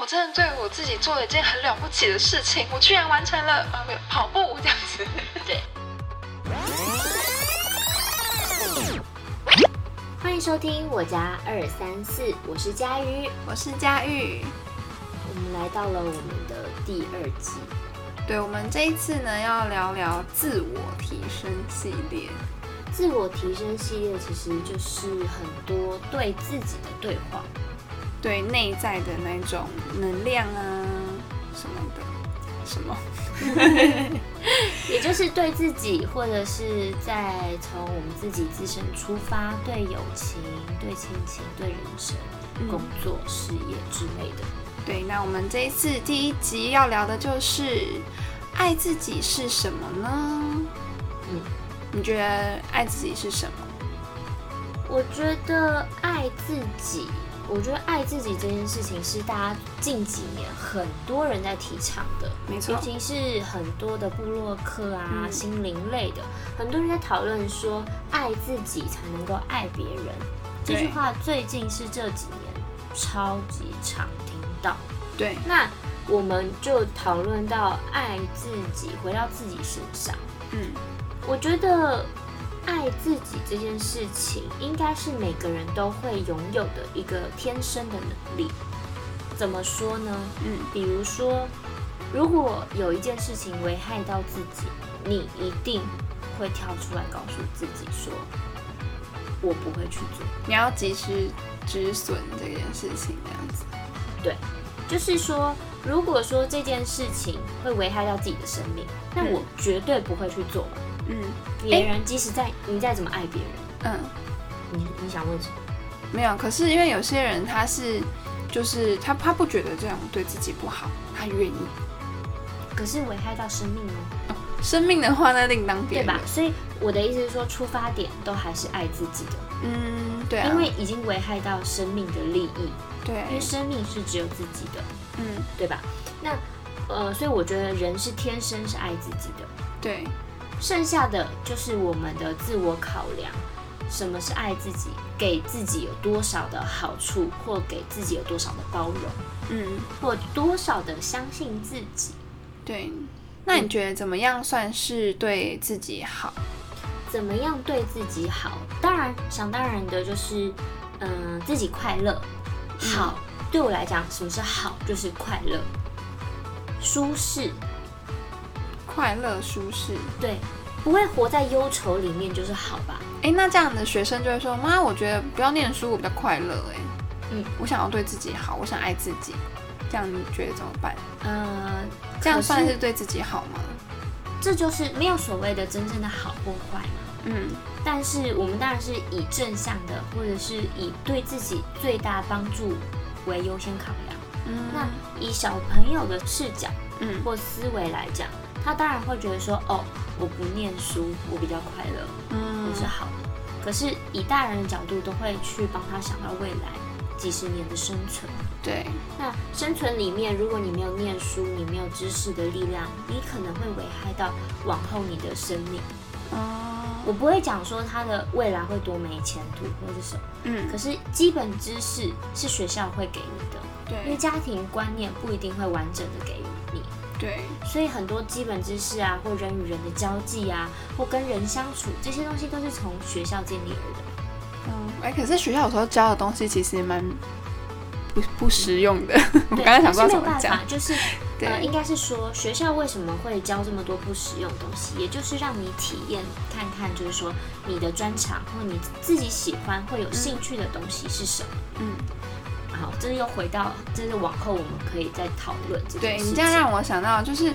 我真的对我自己做了一件很了不起的事情，我居然完成了呃没有跑步这样子。对。欢迎收听我家二三四，我是佳瑜，我是佳玉。我们来到了我们的第二季。对，我们这一次呢要聊聊自我提升系列。自我提升系列其实就是很多对自己的对话，对内在的那种能量啊什么的，什么，也就是对自己，或者是在从我们自己自身出发，对友情、对亲情、对人生、工作、事业之类的。对，那我们这一次第一集要聊的就是爱自己是什么呢？嗯，你觉得爱自己是什么？我觉得爱自己，我觉得爱自己这件事情是大家近几年很多人在提倡的，没错，尤其是很多的部落客啊、心灵类的，很多人在讨论说爱自己才能够爱别人。这句话最近是这几年超级常听。到对，那我们就讨论到爱自己，回到自己身上。嗯，我觉得爱自己这件事情，应该是每个人都会拥有的一个天生的能力。怎么说呢？嗯，比如说，如果有一件事情危害到自己，你一定会跳出来告诉自己说：“我不会去做。”你要及时止损这件事情，这样子。对，就是说，如果说这件事情会危害到自己的生命，那我绝对不会去做嘛。嗯，别人即使在你再怎么爱别人，嗯，你你想问什么？没有，可是因为有些人他是，就是他他不觉得这样对自己不好，他愿意。可是危害到生命哦，生命的话那另当别论，对吧？所以我的意思是说，出发点都还是爱自己的。嗯，对啊，因为已经危害到生命的利益。对，因为生命是只有自己的，嗯，对吧？那，呃，所以我觉得人是天生是爱自己的，对，剩下的就是我们的自我考量，什么是爱自己，给自己有多少的好处，或给自己有多少的包容，嗯，或多少的相信自己，对。那你觉得怎么样算是对自己好？怎么样对自己好？当然，想当然的就是，嗯，自己快乐。好，对我来讲，什么是好？就是快乐、舒适、快乐、舒适。对，不会活在忧愁里面，就是好吧？哎，那这样的学生就会说：“妈，我觉得不要念书，我比较快乐。”哎，嗯，我想要对自己好，我想爱自己，这样你觉得怎么办？嗯，这样算是对自己好吗？这就是没有所谓的真正的好或坏嘛。嗯，但是我们当然是以正向的，或者是以对自己最大帮助为优先考量。嗯，那以小朋友的视角，嗯，或思维来讲，他当然会觉得说，哦，我不念书，我比较快乐，嗯，是好的。可是以大人的角度，都会去帮他想到未来几十年的生存。对，那生存里面，如果你没有念书，你没有知识的力量，你可能会危害到往后你的生命。哦。我不会讲说他的未来会多没前途或者什么，嗯，可是基本知识是学校会给你的，对，因为家庭观念不一定会完整的给予你，对，所以很多基本知识啊，或人与人的交际啊，或跟人相处这些东西都是从学校建立而的。嗯，哎，可是学校有时候教的东西其实蛮不不实用的，我刚才想说怎么讲，就是。呃，应该是说学校为什么会教这么多不实用的东西，也就是让你体验看看，就是说你的专长或你自己喜欢会有兴趣的东西是什么。嗯，好，这又回到，这是往后我们可以再讨论这对你这样让我想到，就是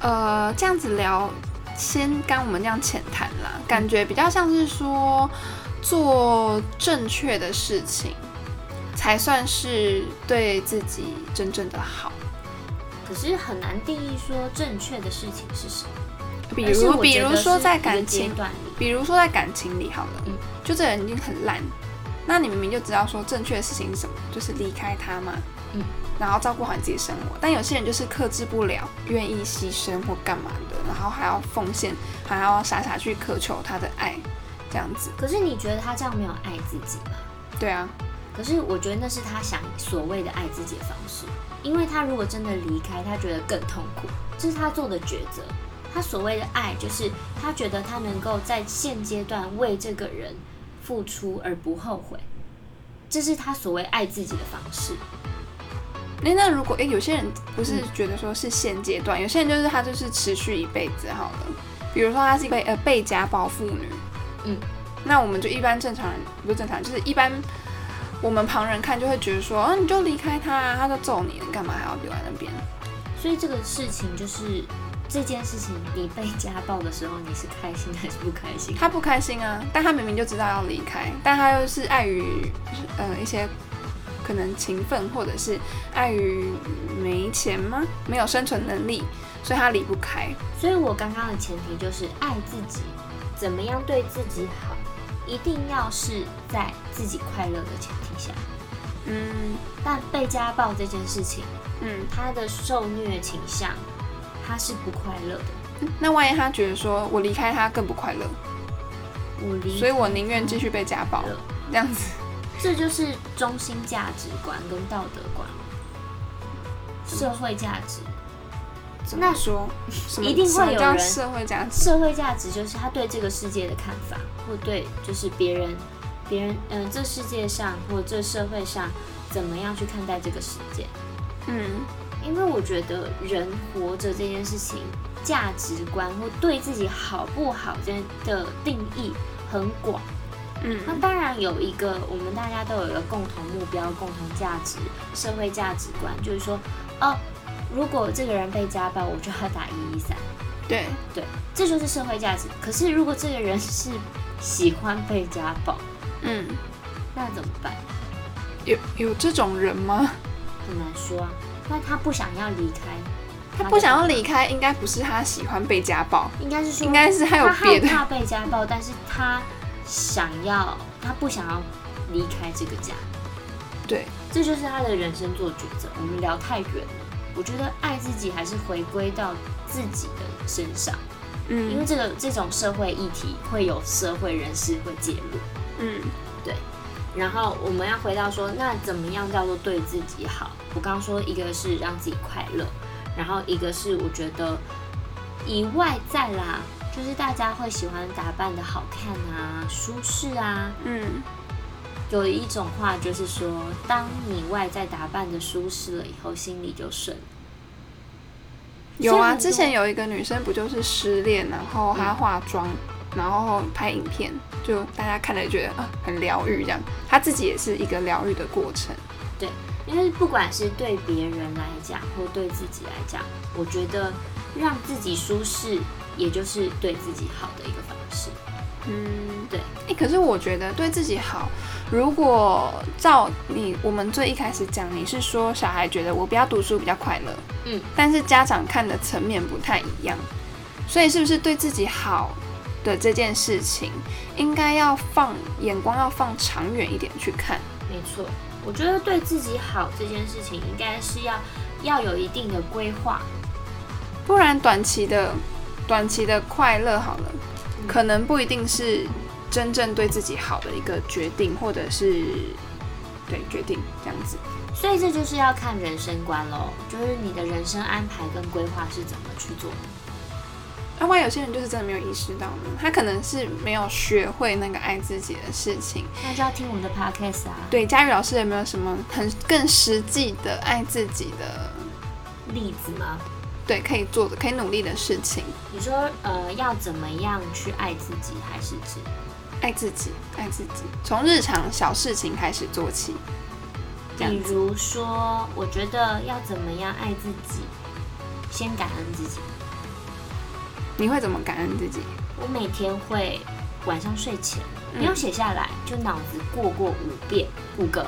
呃，这样子聊，先跟我们这样浅谈啦，感觉比较像是说做正确的事情，才算是对自己真正的好。可是很难定义说正确的事情是什么。比如，比如说在感情，比如说在感情里好了，嗯，就这人已经很烂，那你明明就知道说正确的事情是什么，就是离开他嘛，嗯，然后照顾好你自己生活。但有些人就是克制不了，愿意牺牲或干嘛的，然后还要奉献，还要傻傻去渴求他的爱，这样子。可是你觉得他这样没有爱自己吗？对啊。可是我觉得那是他想所谓的爱自己的方式。因为他如果真的离开，他觉得更痛苦，这是他做的抉择。他所谓的爱，就是他觉得他能够在现阶段为这个人付出而不后悔，这是他所谓爱自己的方式。哎，那如果哎，有些人不是觉得说是现阶段，有些人就是他就是持续一辈子好了。比如说他是被呃被家暴妇女，嗯，那我们就一般正常人不是正常，就是一般我们旁人看就会觉得说，啊，你就离开他，他就揍你，你干嘛还要留在那边？所以这个事情就是。这件事情，你被家暴的时候，你是开心还是不开心？他不开心啊，但他明明就知道要离开，但他又是碍于呃一些可能情分，或者是碍于没钱吗？没有生存能力，所以他离不开。所以我刚刚的前提就是爱自己，怎么样对自己好，一定要是在自己快乐的前提下。嗯，但被家暴这件事情，嗯，他的受虐倾向。他是不快乐的，那万一他觉得说我离开他更不快乐，所以我宁愿继续被家暴，这样子，这就是中心价值观跟道德观，社会价值。那说，一定会有人社会价值，社会价值就是他对这个世界的看法，或对就是别人，别人嗯，这世界上或这社会上怎么样去看待这个世界，嗯。因为我觉得人活着这件事情，价值观或对自己好不好这的定义很广。嗯，那当然有一个我们大家都有一个共同目标、共同价值、社会价值观，就是说，哦，如果这个人被家暴，我就要打一一三。对对，这就是社会价值。可是如果这个人是喜欢被家暴，嗯，那怎么办？有有这种人吗？很难说啊。那他不想要离开，他不想要离开，应该不是他喜欢被家暴，应该是说，应该是他有别的，怕被家暴，但是他想要，他不想要离开这个家，对，这就是他的人生做抉择。我们聊太远了，我觉得爱自己还是回归到自己的身上，嗯，因为这个这种社会议题会有社会人士会介入，嗯，对。然后我们要回到说，那怎么样叫做对自己好？我刚刚说一个是让自己快乐，然后一个是我觉得以外在啦，就是大家会喜欢打扮的好看啊、舒适啊。嗯，有一种话就是说，当你外在打扮的舒适了以后，心里就顺。有啊，之前有一个女生不就是失恋，然后她化妆。然后拍影片，就大家看了觉得啊很疗愈，这样他自己也是一个疗愈的过程。对，因为不管是对别人来讲，或对自己来讲，我觉得让自己舒适，也就是对自己好的一个方式。嗯，对。哎，可是我觉得对自己好，如果照你我们最一开始讲，你是说小孩觉得我不要读书比较快乐，嗯，但是家长看的层面不太一样，所以是不是对自己好？的这件事情，应该要放眼光，要放长远一点去看。没错，我觉得对自己好这件事情，应该是要要有一定的规划，不然短期的短期的快乐好了，可能不一定是真正对自己好的一个决定，或者是对决定这样子。所以这就是要看人生观喽，就是你的人生安排跟规划是怎么去做。另外，有些人就是真的没有意识到呢，他可能是没有学会那个爱自己的事情。那就要听我们的 podcast 啊。对，佳玉老师有没有什么很更实际的爱自己的例子吗？对，可以做的、可以努力的事情。你说，呃，要怎么样去爱自己，还是指爱自己？爱自己，从日常小事情开始做起。比如说，我觉得要怎么样爱自己，先感恩自己。你会怎么感恩自己？我每天会晚上睡前没有写下来，就脑子过过五遍，五个，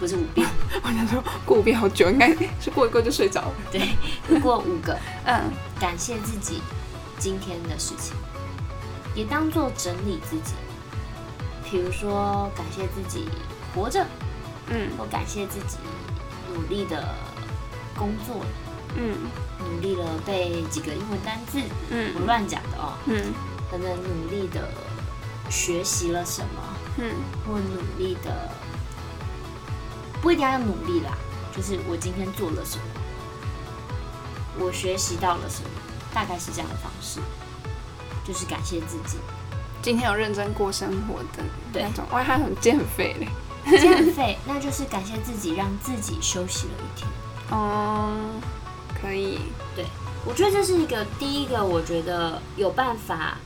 不是五遍。我想说过五遍好久，应该是过一过就睡着了。对，过五个，嗯，感谢自己今天的事情，也当做整理自己。比如说感谢自己活着，嗯，或感谢自己努力的工作，嗯。努力了背几个英文单字，嗯，我乱讲的哦，嗯，可能努力的学习了什么，嗯，或努力的不一定要努力啦，就是我今天做了什么，我学习到了什么，大概是这样的方式，就是感谢自己。今天有认真过生活的那种，哇，他很减肥嘞，减肥，那就是感谢自己，让自己休息了一天。哦，可以，对我觉得这是一个第一个，我觉得有办法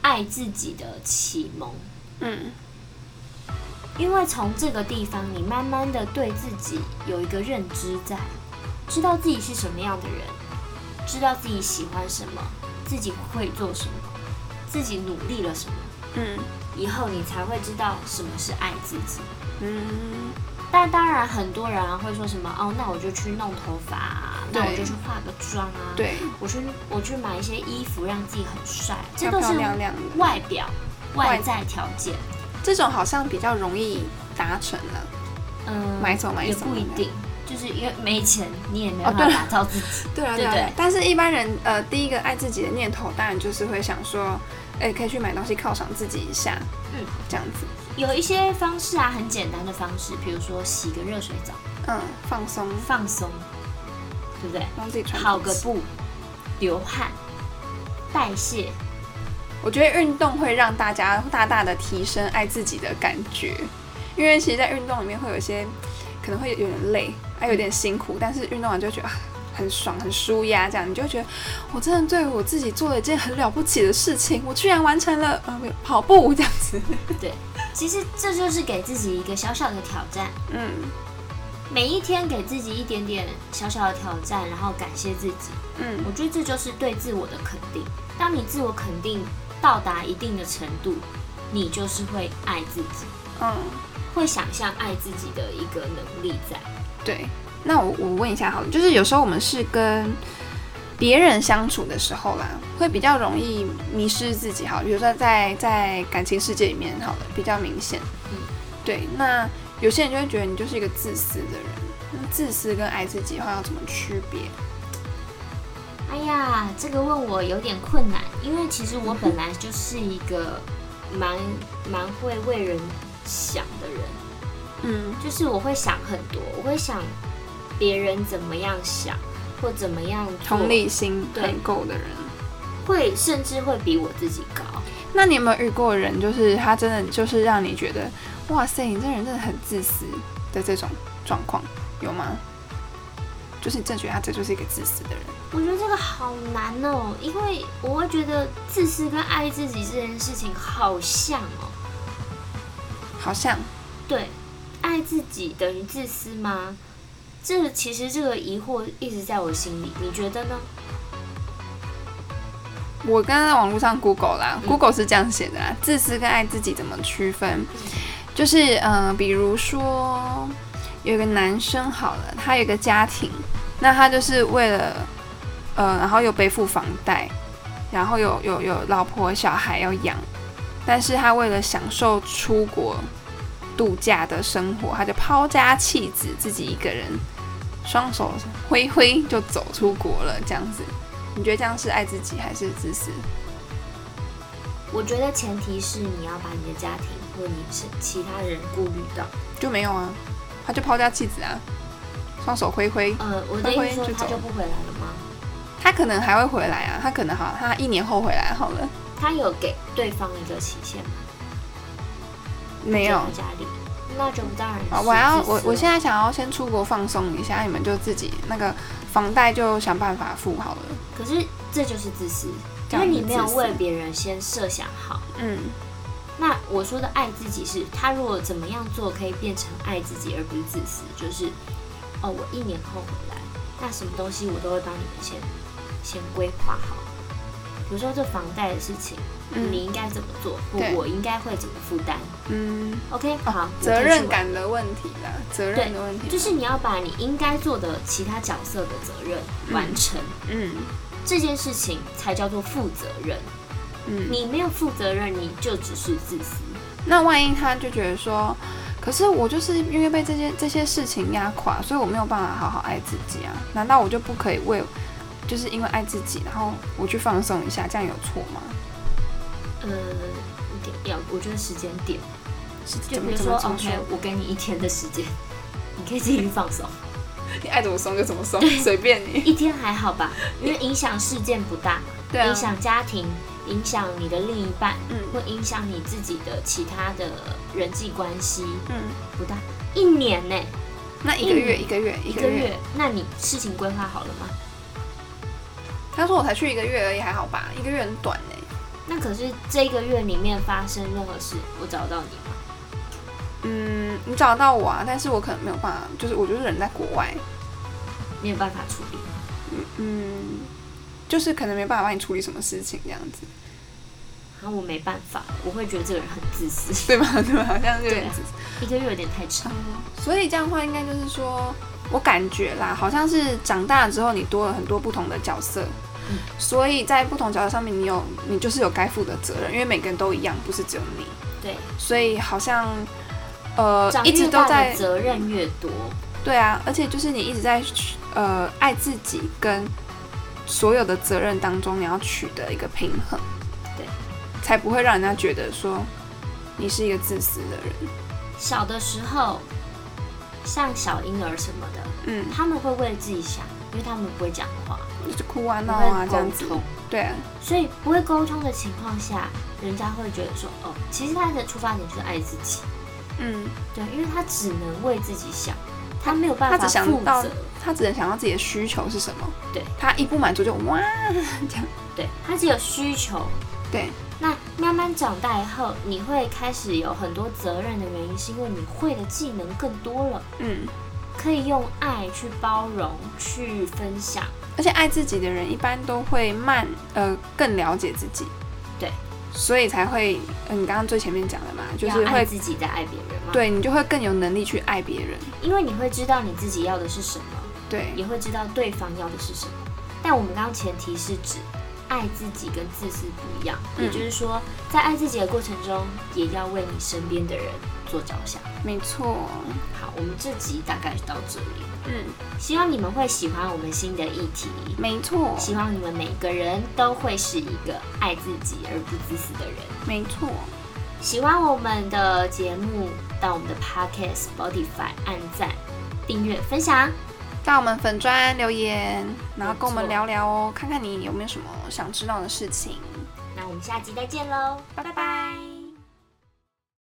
爱自己的启蒙。嗯，因为从这个地方，你慢慢的对自己有一个认知，在知道自己是什么样的人，知道自己喜欢什么，自己会做什么。自己努力了什么？嗯，以后你才会知道什么是爱自己。嗯，但当然很多人会说什么哦，那我就去弄头发，那我就去化个妆啊，对，我去我去买一些衣服让自己很帅，这都是外表外在条件。这种好像比较容易达成了。嗯，买走买走也不一定。就是因为没钱，你也没办法打造自己。对啊，对对。但是一般人，呃，第一个爱自己的念头，当然就是会想说，哎，可以去买东西犒赏自己一下。嗯，这样子。有一些方式啊，很简单的方式，比如说洗个热水澡。嗯，放松，放松，对不对？让自己跑个步，流汗，代谢。我觉得运动会让大家大大的提升爱自己的感觉，因为其实，在运动里面会有一些可能会有点累。还有点辛苦，但是运动完就觉得很爽、很舒压，这样你就觉得我真的对我自己做了一件很了不起的事情，我居然完成了呃跑步这样子。对，其实这就是给自己一个小小的挑战。嗯，每一天给自己一点点小小的挑战，然后感谢自己。嗯，我觉得这就是对自我的肯定。当你自我肯定到达一定的程度，你就是会爱自己。嗯，会想象爱自己的一个能力在。对，那我我问一下好了，就是有时候我们是跟别人相处的时候啦，会比较容易迷失自己，好，比如说在在感情世界里面，好了，比较明显。嗯，对，那有些人就会觉得你就是一个自私的人，那自私跟爱自己的话要怎么区别？哎呀，这个问我有点困难，因为其实我本来 就是一个蛮蛮会为人想的人。嗯，就是我会想很多，我会想别人怎么样想，或怎么样同理心很够的人，会甚至会比我自己高。那你有没有遇过人，就是他真的就是让你觉得，哇塞，你这人真的很自私的这种状况有吗？就是你真觉得他这就是一个自私的人？我觉得这个好难哦，因为我会觉得自私跟爱自己这件事情好像哦，好像，对。爱自己等于自私吗？这个其实这个疑惑一直在我心里，你觉得呢？我刚刚在网络上 Google 啦，Google 是这样写的啦，自私跟爱自己怎么区分？就是嗯，比如说有个男生好了，他有个家庭，那他就是为了呃，然后又背负房贷，然后有有有老婆小孩要养，但是他为了享受出国。度假的生活，他就抛家弃子，自己一个人，双手挥挥就走出国了。这样子，你觉得这样是爱自己还是自私？我觉得前提是你要把你的家庭或你是其他人顾虑到。就没有啊，他就抛家弃子啊，双手挥挥，呃，我的意思说他就不回来了吗？他可能还会回来啊，他可能好，他一年后回来好了。他有给对方一个期限吗？没有家里，那就当然。我要我我现在想要先出国放松一下，你们就自己那个房贷就想办法付好了。可是这就是自私，因为你没有为别人先设想好。嗯。那我说的爱自己是，他如果怎么样做可以变成爱自己，而不是自私，就是哦，我一年后回来，那什么东西我都会帮你们先先规划好。比如说这房贷的事情，你应该怎么做？我我应该会怎么负担？嗯，OK，好，责任感的问题啦，责任的问题，就是你要把你应该做的其他角色的责任完成。嗯，这件事情才叫做负责任。嗯，你没有负责任，你就只是自私。那万一他就觉得说，可是我就是因为被这些这些事情压垮，所以我没有办法好好爱自己啊？难道我就不可以为？就是因为爱自己，然后我去放松一下，这样有错吗？呃，点要，我觉得时间点，就比如说，OK，我给你一天的时间，你可以自己去放松。你爱怎么松就怎么松，随便你。一天还好吧，因为影响事件不大，对，影响家庭，影响你的另一半，嗯，会影响你自己的其他的人际关系，嗯，不大。一年呢？那一个月，一个月，一个月，那你事情规划好了吗？他说我才去一个月而已，还好吧？一个月很短呢。那可是这个月里面发生任何事，我找到你吗？嗯，你找得到我啊，但是我可能没有办法，就是我就是人在国外，没有办法处理。嗯嗯，就是可能没办法帮你处理什么事情这样子。然后我没办法，我会觉得这个人很自私，对吧？对吧？好像有点自私，一个月有点太长。所以这样的话，应该就是说，我感觉啦，好像是长大了之后，你多了很多不同的角色，所以在不同角色上面，你有你就是有该负的责任，因为每个人都一样，不是只有你。对，所以好像。呃，一直都在责任越多，对啊，而且就是你一直在呃爱自己跟所有的责任当中，你要取得一个平衡，对，才不会让人家觉得说你是一个自私的人。小的时候，像小婴儿什么的，嗯，他们会为自己想，因为他们不会讲话，就是哭啊闹啊这样子，对，所以不会沟通的情况下，人家会觉得说，哦，其实他的出发点就是爱自己。嗯，对，因为他只能为自己想，他没有办法负责，他只能想到自己的需求是什么。对，他一不满足就哇这样。对他只有需求。对，那慢慢长大以后，你会开始有很多责任的原因，是因为你会的技能更多了。嗯，可以用爱去包容，去分享。而且爱自己的人一般都会慢，呃，更了解自己。对。所以才会，嗯，你刚刚最前面讲的嘛，就是会自己在爱别人嘛。对你就会更有能力去爱别人，因为你会知道你自己要的是什么，对，也会知道对方要的是什么。但我们刚刚前提是指爱自己跟自私不一样，也就是说，在爱自己的过程中，也要为你身边的人做着想。没错。好，我们这集大概到这里。嗯，希望你们会喜欢我们新的议题。没错，希望你们每个人都会是一个爱自己而不自私的人。没错，喜欢我们的节目，到我们的 Podcast Spotify 按赞、订阅、分享，到我们粉砖留言，然后跟我们聊聊哦，看看你有没有什么想知道的事情。那我们下集再见喽，拜拜拜。